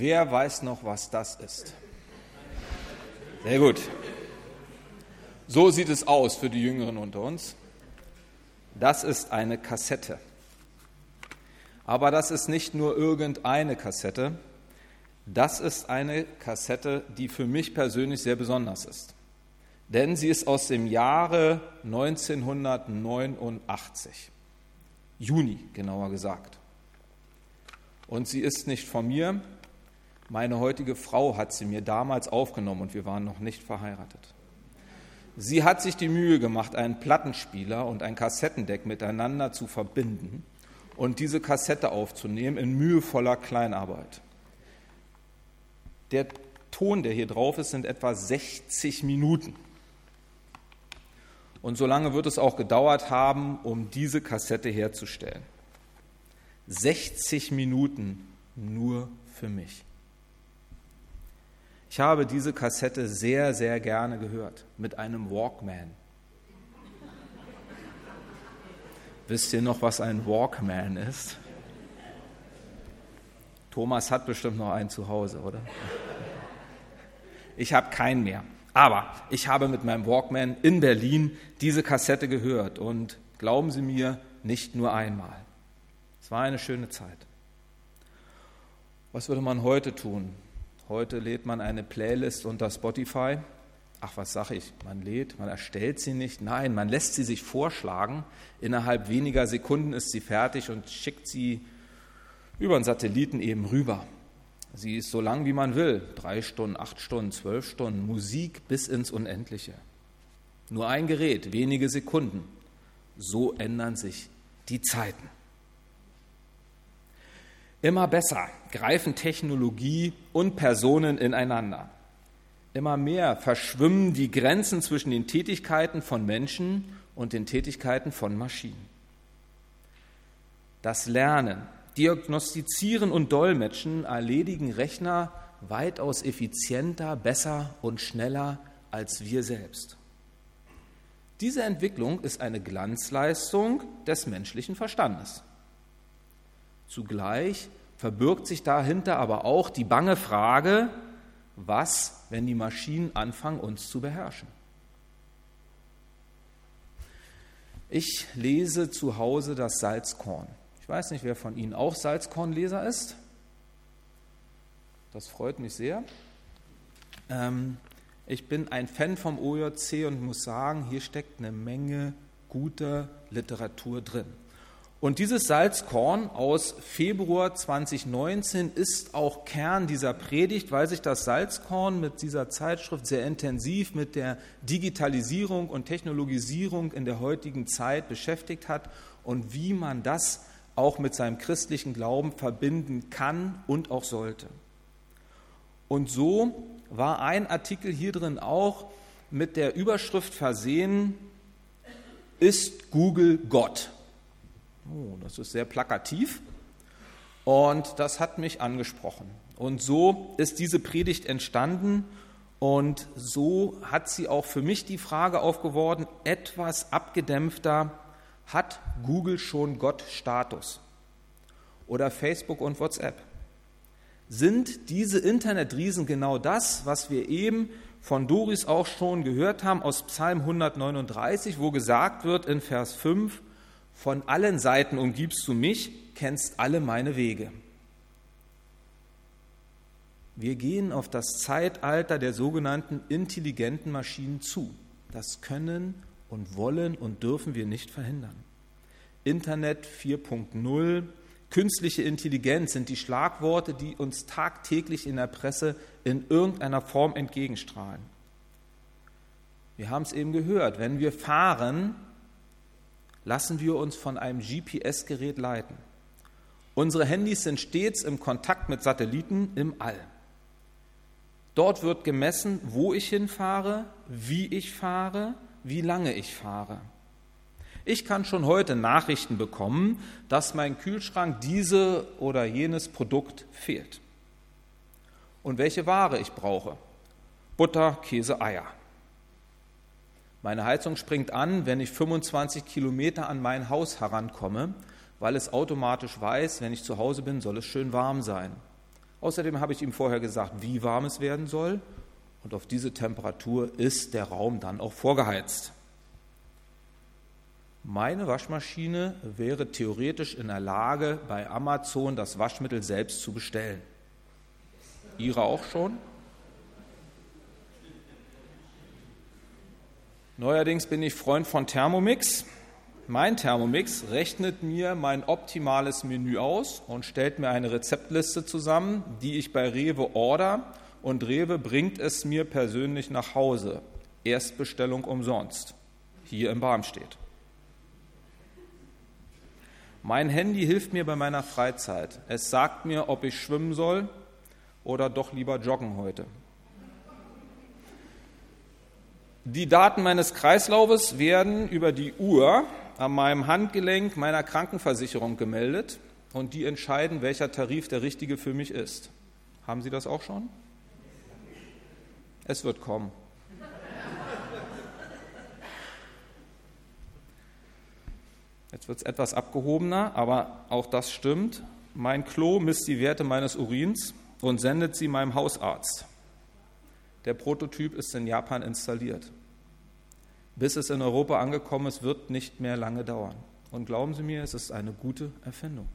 Wer weiß noch, was das ist? Sehr gut. So sieht es aus für die Jüngeren unter uns. Das ist eine Kassette. Aber das ist nicht nur irgendeine Kassette. Das ist eine Kassette, die für mich persönlich sehr besonders ist. Denn sie ist aus dem Jahre 1989. Juni genauer gesagt. Und sie ist nicht von mir. Meine heutige Frau hat sie mir damals aufgenommen und wir waren noch nicht verheiratet. Sie hat sich die Mühe gemacht, einen Plattenspieler und ein Kassettendeck miteinander zu verbinden und diese Kassette aufzunehmen in mühevoller Kleinarbeit. Der Ton, der hier drauf ist, sind etwa 60 Minuten. Und so lange wird es auch gedauert haben, um diese Kassette herzustellen. 60 Minuten nur für mich. Ich habe diese Kassette sehr, sehr gerne gehört mit einem Walkman. Wisst ihr noch, was ein Walkman ist? Thomas hat bestimmt noch einen zu Hause, oder? Ich habe keinen mehr. Aber ich habe mit meinem Walkman in Berlin diese Kassette gehört und glauben Sie mir, nicht nur einmal. Es war eine schöne Zeit. Was würde man heute tun? Heute lädt man eine Playlist unter Spotify ach was sage ich, man lädt, man erstellt sie nicht. Nein, man lässt sie sich vorschlagen. Innerhalb weniger Sekunden ist sie fertig und schickt sie über einen Satelliten eben rüber. Sie ist so lang, wie man will. Drei Stunden, acht Stunden, zwölf Stunden. Musik bis ins Unendliche. Nur ein Gerät, wenige Sekunden. So ändern sich die Zeiten. Immer besser greifen Technologie und Personen ineinander. Immer mehr verschwimmen die Grenzen zwischen den Tätigkeiten von Menschen und den Tätigkeiten von Maschinen. Das Lernen, Diagnostizieren und Dolmetschen erledigen Rechner weitaus effizienter, besser und schneller als wir selbst. Diese Entwicklung ist eine Glanzleistung des menschlichen Verstandes. Zugleich verbirgt sich dahinter aber auch die bange Frage, was, wenn die Maschinen anfangen, uns zu beherrschen? Ich lese zu Hause das Salzkorn. Ich weiß nicht, wer von Ihnen auch Salzkornleser ist. Das freut mich sehr. Ähm, ich bin ein Fan vom OJC und muss sagen, hier steckt eine Menge guter Literatur drin. Und dieses Salzkorn aus Februar 2019 ist auch Kern dieser Predigt, weil sich das Salzkorn mit dieser Zeitschrift sehr intensiv mit der Digitalisierung und Technologisierung in der heutigen Zeit beschäftigt hat und wie man das auch mit seinem christlichen Glauben verbinden kann und auch sollte. Und so war ein Artikel hier drin auch mit der Überschrift versehen, ist Google Gott? Oh, das ist sehr plakativ. Und das hat mich angesprochen. Und so ist diese Predigt entstanden und so hat sie auch für mich die Frage aufgeworfen, etwas abgedämpfter, hat Google schon Gott-Status? Oder Facebook und WhatsApp? Sind diese Internetriesen genau das, was wir eben von Doris auch schon gehört haben aus Psalm 139, wo gesagt wird in Vers 5, von allen Seiten umgibst du mich, kennst alle meine Wege. Wir gehen auf das Zeitalter der sogenannten intelligenten Maschinen zu. Das können und wollen und dürfen wir nicht verhindern. Internet 4.0, künstliche Intelligenz sind die Schlagworte, die uns tagtäglich in der Presse in irgendeiner Form entgegenstrahlen. Wir haben es eben gehört, wenn wir fahren, lassen wir uns von einem GPS-Gerät leiten. Unsere Handys sind stets im Kontakt mit Satelliten im All. Dort wird gemessen, wo ich hinfahre, wie ich fahre, wie lange ich fahre. Ich kann schon heute Nachrichten bekommen, dass mein Kühlschrank diese oder jenes Produkt fehlt. Und welche Ware ich brauche. Butter, Käse, Eier. Meine Heizung springt an, wenn ich 25 Kilometer an mein Haus herankomme, weil es automatisch weiß, wenn ich zu Hause bin, soll es schön warm sein. Außerdem habe ich ihm vorher gesagt, wie warm es werden soll. Und auf diese Temperatur ist der Raum dann auch vorgeheizt. Meine Waschmaschine wäre theoretisch in der Lage, bei Amazon das Waschmittel selbst zu bestellen. Ihre auch schon? Neuerdings bin ich Freund von Thermomix. Mein Thermomix rechnet mir mein optimales Menü aus und stellt mir eine Rezeptliste zusammen, die ich bei Rewe order und Rewe bringt es mir persönlich nach Hause. Erstbestellung umsonst. Hier in Barmstedt. Mein Handy hilft mir bei meiner Freizeit. Es sagt mir, ob ich schwimmen soll oder doch lieber joggen heute. Die Daten meines Kreislaufes werden über die Uhr an meinem Handgelenk meiner Krankenversicherung gemeldet und die entscheiden, welcher Tarif der richtige für mich ist. Haben Sie das auch schon? Es wird kommen. Jetzt wird es etwas abgehobener, aber auch das stimmt. Mein Klo misst die Werte meines Urins und sendet sie meinem Hausarzt. Der Prototyp ist in Japan installiert. Bis es in Europa angekommen ist, wird nicht mehr lange dauern. Und glauben Sie mir, es ist eine gute Erfindung.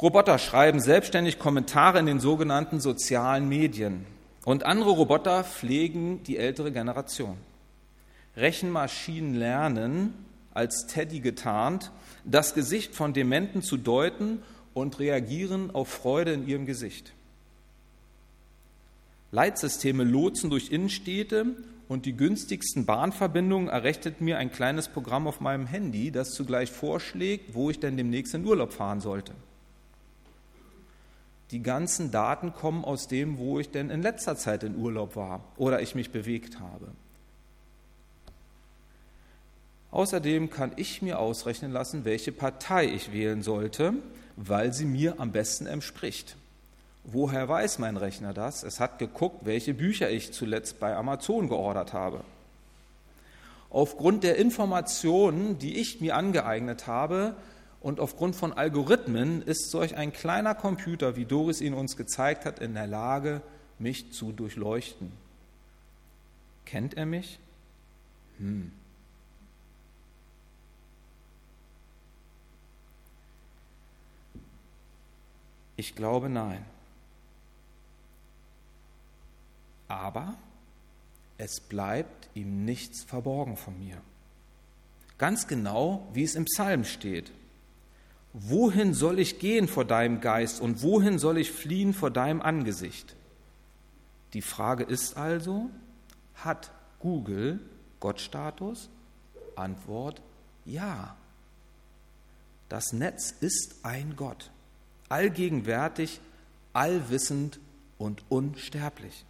Roboter schreiben selbstständig Kommentare in den sogenannten sozialen Medien. Und andere Roboter pflegen die ältere Generation. Rechenmaschinen lernen, als Teddy getarnt, das Gesicht von Dementen zu deuten und reagieren auf Freude in ihrem Gesicht. Leitsysteme lotsen durch Innenstädte und die günstigsten Bahnverbindungen errechnet mir ein kleines Programm auf meinem Handy, das zugleich vorschlägt, wo ich denn demnächst in Urlaub fahren sollte. Die ganzen Daten kommen aus dem, wo ich denn in letzter Zeit in Urlaub war oder ich mich bewegt habe. Außerdem kann ich mir ausrechnen lassen, welche Partei ich wählen sollte, weil sie mir am besten entspricht. Woher weiß mein Rechner das? Es hat geguckt, welche Bücher ich zuletzt bei Amazon geordert habe. Aufgrund der Informationen, die ich mir angeeignet habe und aufgrund von Algorithmen ist solch ein kleiner Computer, wie Doris ihn uns gezeigt hat, in der Lage, mich zu durchleuchten. Kennt er mich? Hm. Ich glaube nein. Aber es bleibt ihm nichts verborgen von mir. Ganz genau, wie es im Psalm steht. Wohin soll ich gehen vor deinem Geist und wohin soll ich fliehen vor deinem Angesicht? Die Frage ist also, hat Google Gottstatus? Antwort ja. Das Netz ist ein Gott, allgegenwärtig, allwissend und unsterblich.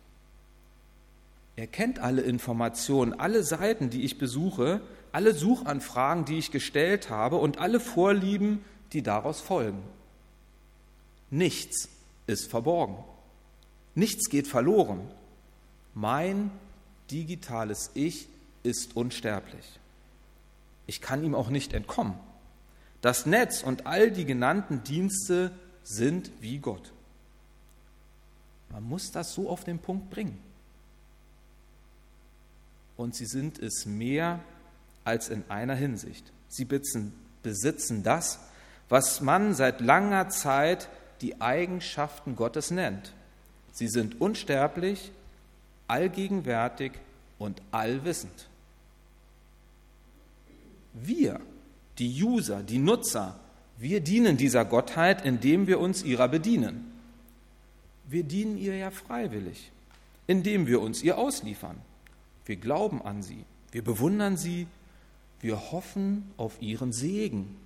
Er kennt alle Informationen, alle Seiten, die ich besuche, alle Suchanfragen, die ich gestellt habe und alle Vorlieben, die daraus folgen. Nichts ist verborgen. Nichts geht verloren. Mein digitales Ich ist unsterblich. Ich kann ihm auch nicht entkommen. Das Netz und all die genannten Dienste sind wie Gott. Man muss das so auf den Punkt bringen und sie sind es mehr als in einer Hinsicht. Sie besitzen das, was man seit langer Zeit die Eigenschaften Gottes nennt. Sie sind unsterblich, allgegenwärtig und allwissend. Wir, die User, die Nutzer, wir dienen dieser Gottheit, indem wir uns ihrer bedienen. Wir dienen ihr ja freiwillig, indem wir uns ihr ausliefern. Wir glauben an sie, wir bewundern sie, wir hoffen auf ihren Segen.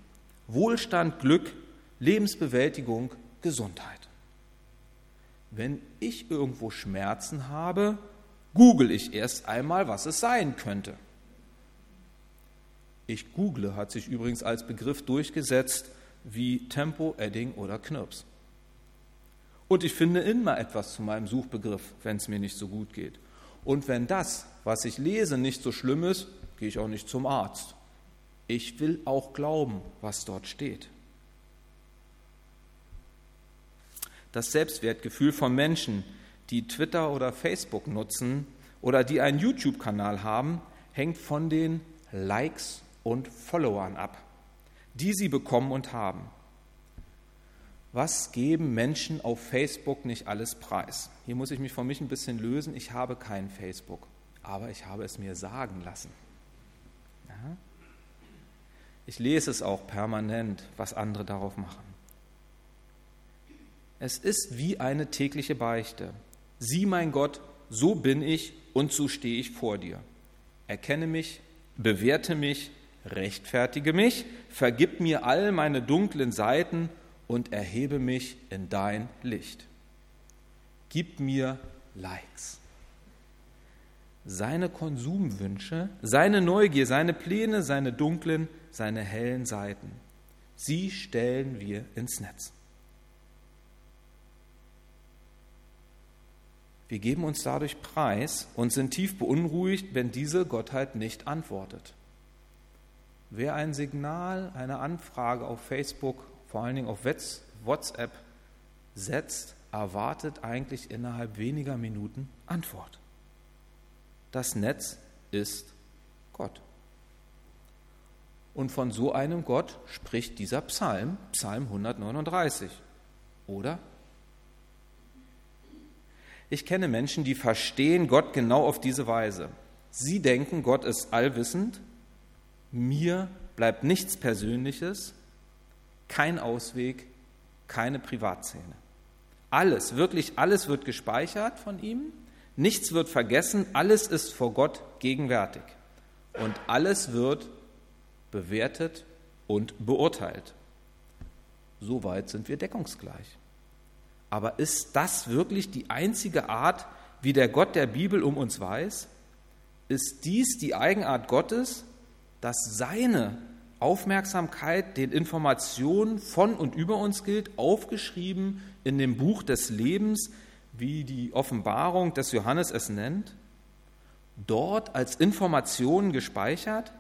Wohlstand, Glück, Lebensbewältigung, Gesundheit. Wenn ich irgendwo Schmerzen habe, google ich erst einmal, was es sein könnte. Ich google hat sich übrigens als Begriff durchgesetzt wie Tempo, Edding oder Knirps. Und ich finde immer etwas zu meinem Suchbegriff, wenn es mir nicht so gut geht. Und wenn das, was ich lese, nicht so schlimm ist, gehe ich auch nicht zum Arzt. Ich will auch glauben, was dort steht. Das Selbstwertgefühl von Menschen, die Twitter oder Facebook nutzen oder die einen YouTube-Kanal haben, hängt von den Likes und Followern ab, die sie bekommen und haben. Was geben Menschen auf Facebook nicht alles preis? Hier muss ich mich von mich ein bisschen lösen. Ich habe kein Facebook, aber ich habe es mir sagen lassen. Ja? Ich lese es auch permanent, was andere darauf machen. Es ist wie eine tägliche Beichte. Sieh, mein Gott, so bin ich und so stehe ich vor dir. Erkenne mich, bewerte mich, rechtfertige mich, vergib mir all meine dunklen Seiten und erhebe mich in dein Licht. Gib mir Likes. Seine Konsumwünsche, seine Neugier, seine Pläne, seine dunklen, seine hellen Seiten, sie stellen wir ins Netz. Wir geben uns dadurch preis und sind tief beunruhigt, wenn diese Gottheit nicht antwortet. Wer ein Signal, eine Anfrage auf Facebook, vor allen Dingen auf WhatsApp setzt, erwartet eigentlich innerhalb weniger Minuten Antwort. Das Netz ist Gott. Und von so einem Gott spricht dieser Psalm, Psalm 139, oder? Ich kenne Menschen, die verstehen Gott genau auf diese Weise. Sie denken, Gott ist allwissend, mir bleibt nichts Persönliches, kein Ausweg, keine Privatszene. Alles, wirklich alles wird gespeichert von ihm, nichts wird vergessen, alles ist vor Gott gegenwärtig und alles wird bewertet und beurteilt. Soweit sind wir deckungsgleich. Aber ist das wirklich die einzige Art, wie der Gott der Bibel um uns weiß? Ist dies die Eigenart Gottes, dass seine Aufmerksamkeit den Informationen von und über uns gilt, aufgeschrieben in dem Buch des Lebens, wie die Offenbarung des Johannes es nennt, dort als Informationen gespeichert?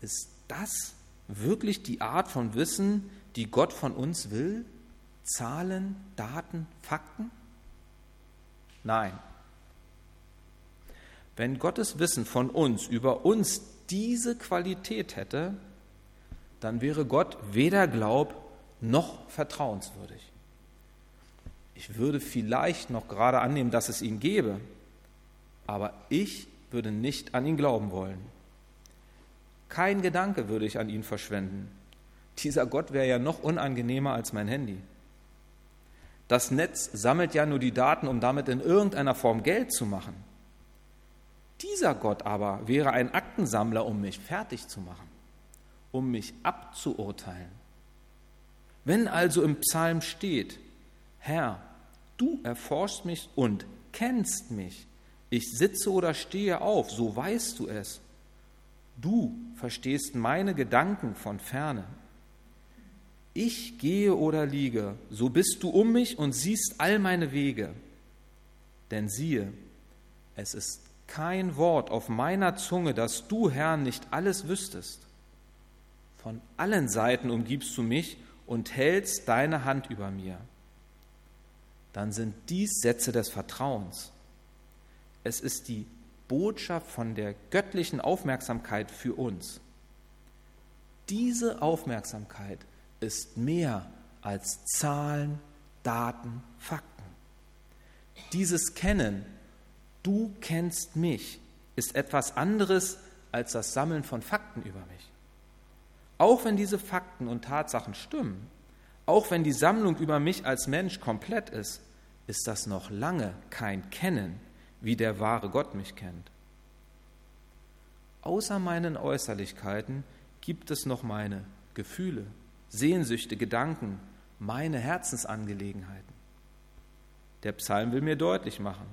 Ist das wirklich die Art von Wissen, die Gott von uns will? Zahlen, Daten, Fakten? Nein. Wenn Gottes Wissen von uns über uns diese Qualität hätte, dann wäre Gott weder glaub noch vertrauenswürdig. Ich würde vielleicht noch gerade annehmen, dass es ihn gäbe, aber ich würde nicht an ihn glauben wollen. Kein Gedanke würde ich an ihn verschwenden. Dieser Gott wäre ja noch unangenehmer als mein Handy. Das Netz sammelt ja nur die Daten, um damit in irgendeiner Form Geld zu machen. Dieser Gott aber wäre ein Aktensammler, um mich fertig zu machen, um mich abzuurteilen. Wenn also im Psalm steht, Herr, du erforschst mich und kennst mich, ich sitze oder stehe auf, so weißt du es. Du verstehst meine Gedanken von ferne. Ich gehe oder liege, so bist du um mich und siehst all meine Wege. Denn siehe, es ist kein Wort auf meiner Zunge, dass du, Herr, nicht alles wüsstest. Von allen Seiten umgibst du mich und hältst deine Hand über mir. Dann sind dies Sätze des Vertrauens. Es ist die Botschaft von der göttlichen Aufmerksamkeit für uns. Diese Aufmerksamkeit ist mehr als Zahlen, Daten, Fakten. Dieses Kennen, du kennst mich, ist etwas anderes als das Sammeln von Fakten über mich. Auch wenn diese Fakten und Tatsachen stimmen, auch wenn die Sammlung über mich als Mensch komplett ist, ist das noch lange kein Kennen, wie der wahre Gott mich kennt. Außer meinen Äußerlichkeiten gibt es noch meine Gefühle, Sehnsüchte, Gedanken, meine Herzensangelegenheiten. Der Psalm will mir deutlich machen,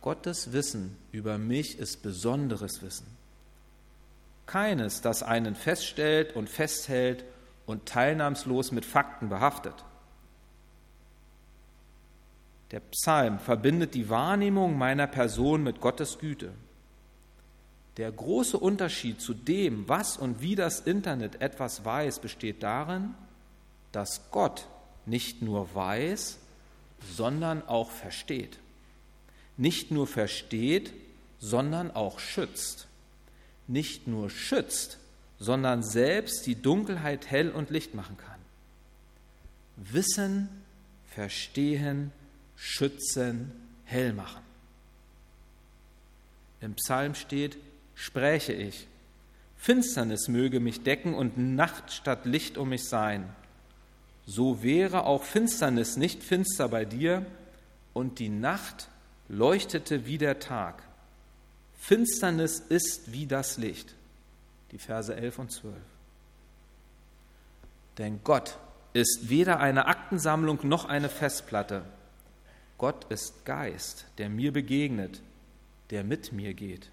Gottes Wissen über mich ist besonderes Wissen. Keines, das einen feststellt und festhält und teilnahmslos mit Fakten behaftet. Der Psalm verbindet die Wahrnehmung meiner Person mit Gottes Güte. Der große Unterschied zu dem, was und wie das Internet etwas weiß, besteht darin, dass Gott nicht nur weiß, sondern auch versteht. Nicht nur versteht, sondern auch schützt. Nicht nur schützt, sondern selbst die Dunkelheit hell und licht machen kann. Wissen, verstehen, schützen, hell machen. Im Psalm steht, spräche ich, Finsternis möge mich decken und Nacht statt Licht um mich sein. So wäre auch Finsternis nicht finster bei dir und die Nacht leuchtete wie der Tag. Finsternis ist wie das Licht. Die Verse 11 und 12. Denn Gott ist weder eine Aktensammlung noch eine Festplatte. Gott ist Geist, der mir begegnet, der mit mir geht,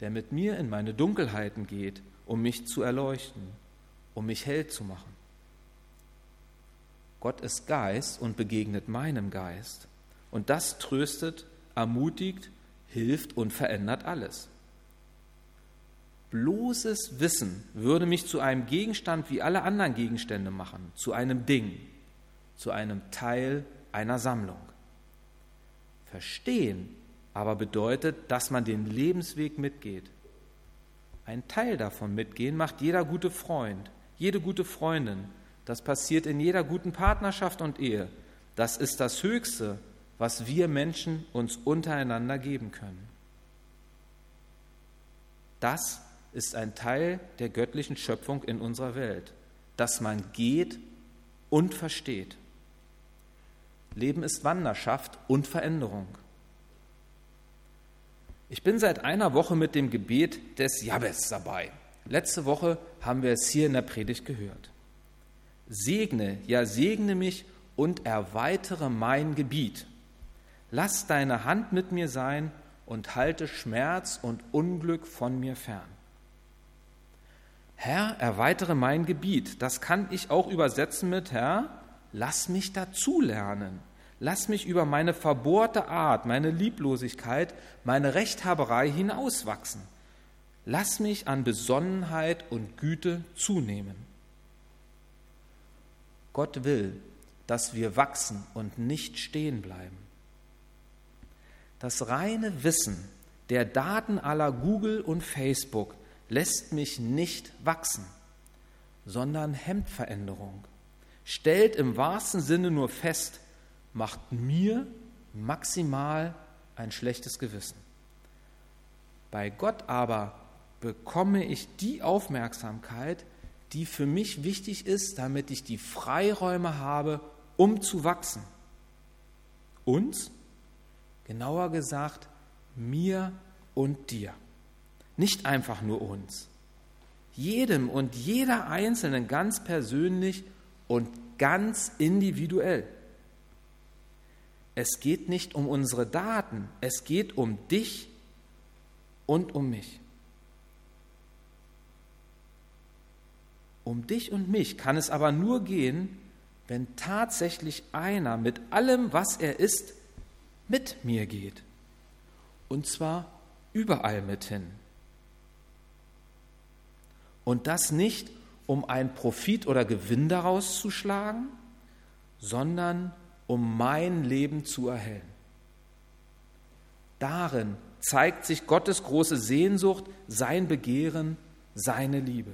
der mit mir in meine Dunkelheiten geht, um mich zu erleuchten, um mich hell zu machen. Gott ist Geist und begegnet meinem Geist. Und das tröstet, ermutigt, hilft und verändert alles. Bloßes Wissen würde mich zu einem Gegenstand wie alle anderen Gegenstände machen, zu einem Ding, zu einem Teil einer Sammlung. Verstehen aber bedeutet, dass man den Lebensweg mitgeht. Ein Teil davon mitgehen macht jeder gute Freund, jede gute Freundin. Das passiert in jeder guten Partnerschaft und Ehe. Das ist das Höchste, was wir Menschen uns untereinander geben können. Das ist ein Teil der göttlichen Schöpfung in unserer Welt, dass man geht und versteht. Leben ist Wanderschaft und Veränderung. Ich bin seit einer Woche mit dem Gebet des Jabes dabei. Letzte Woche haben wir es hier in der Predigt gehört. Segne, ja segne mich und erweitere mein Gebiet. Lass deine Hand mit mir sein und halte Schmerz und Unglück von mir fern. Herr, erweitere mein Gebiet. Das kann ich auch übersetzen mit Herr, lass mich dazulernen. Lass mich über meine verbohrte Art, meine Lieblosigkeit, meine Rechthaberei hinauswachsen. Lass mich an Besonnenheit und Güte zunehmen. Gott will, dass wir wachsen und nicht stehen bleiben. Das reine Wissen der Daten aller Google und Facebook lässt mich nicht wachsen, sondern hemmt Veränderung, stellt im wahrsten Sinne nur fest, macht mir maximal ein schlechtes Gewissen. Bei Gott aber bekomme ich die Aufmerksamkeit, die für mich wichtig ist, damit ich die Freiräume habe, um zu wachsen. Uns, genauer gesagt, mir und dir. Nicht einfach nur uns. Jedem und jeder Einzelnen ganz persönlich und ganz individuell. Es geht nicht um unsere Daten, es geht um dich und um mich. Um dich und mich kann es aber nur gehen, wenn tatsächlich einer mit allem, was er ist, mit mir geht. Und zwar überall mit hin. Und das nicht, um einen Profit oder Gewinn daraus zu schlagen, sondern um mein Leben zu erhellen. Darin zeigt sich Gottes große Sehnsucht, sein Begehren, seine Liebe.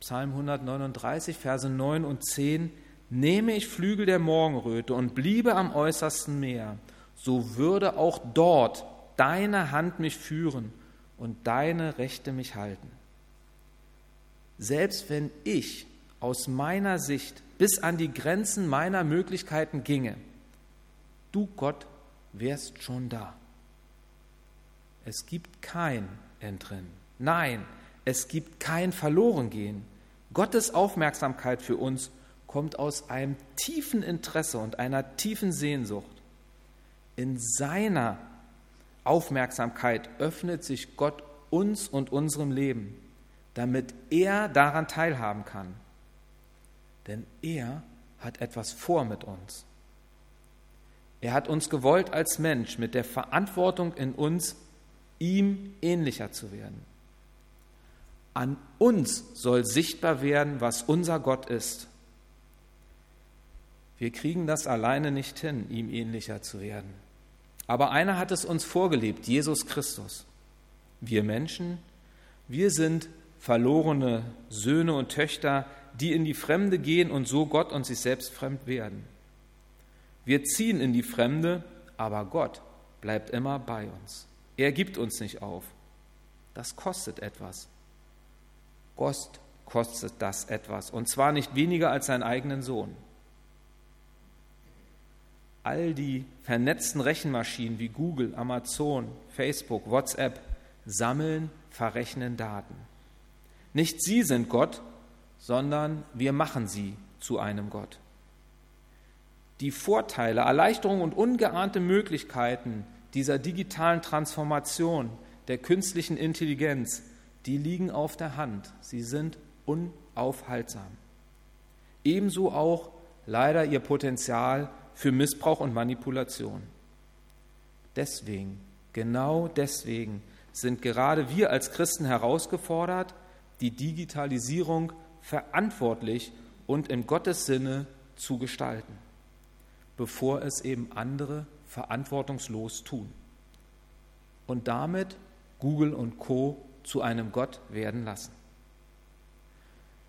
Psalm 139, Verse 9 und 10 Nehme ich Flügel der Morgenröte und bliebe am äußersten Meer, so würde auch dort deine Hand mich führen und deine Rechte mich halten. Selbst wenn ich aus meiner Sicht bis an die Grenzen meiner Möglichkeiten ginge, du Gott wärst schon da. Es gibt kein Entrinnen. Nein, es gibt kein Verlorengehen. Gottes Aufmerksamkeit für uns kommt aus einem tiefen Interesse und einer tiefen Sehnsucht. In seiner Aufmerksamkeit öffnet sich Gott uns und unserem Leben, damit er daran teilhaben kann denn er hat etwas vor mit uns. Er hat uns gewollt als Mensch mit der Verantwortung in uns, ihm ähnlicher zu werden. An uns soll sichtbar werden, was unser Gott ist. Wir kriegen das alleine nicht hin, ihm ähnlicher zu werden. Aber einer hat es uns vorgelebt, Jesus Christus. Wir Menschen, wir sind verlorene Söhne und Töchter, die in die Fremde gehen und so Gott und sich selbst fremd werden. Wir ziehen in die Fremde, aber Gott bleibt immer bei uns. Er gibt uns nicht auf. Das kostet etwas. Gott kostet das etwas, und zwar nicht weniger als seinen eigenen Sohn. All die vernetzten Rechenmaschinen wie Google, Amazon, Facebook, WhatsApp sammeln, verrechnen Daten. Nicht sie sind Gott, sondern wir machen sie zu einem Gott. Die Vorteile, Erleichterungen und ungeahnte Möglichkeiten dieser digitalen Transformation der künstlichen Intelligenz, die liegen auf der Hand. Sie sind unaufhaltsam. Ebenso auch leider ihr Potenzial für Missbrauch und Manipulation. Deswegen, genau deswegen sind gerade wir als Christen herausgefordert, die Digitalisierung verantwortlich und in Gottes Sinne zu gestalten, bevor es eben andere verantwortungslos tun und damit Google und Co zu einem Gott werden lassen.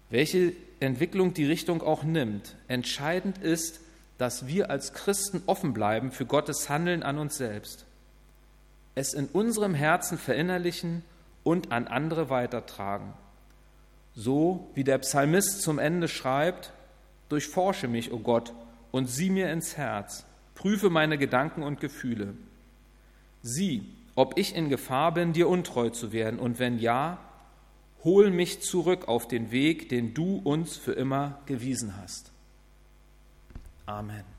Welche Entwicklung die Richtung auch nimmt, entscheidend ist, dass wir als Christen offen bleiben für Gottes Handeln an uns selbst, es in unserem Herzen verinnerlichen und an andere weitertragen. So wie der Psalmist zum Ende schreibt, durchforsche mich, o oh Gott, und sieh mir ins Herz, prüfe meine Gedanken und Gefühle. Sieh, ob ich in Gefahr bin, dir untreu zu werden, und wenn ja, hol mich zurück auf den Weg, den du uns für immer gewiesen hast. Amen.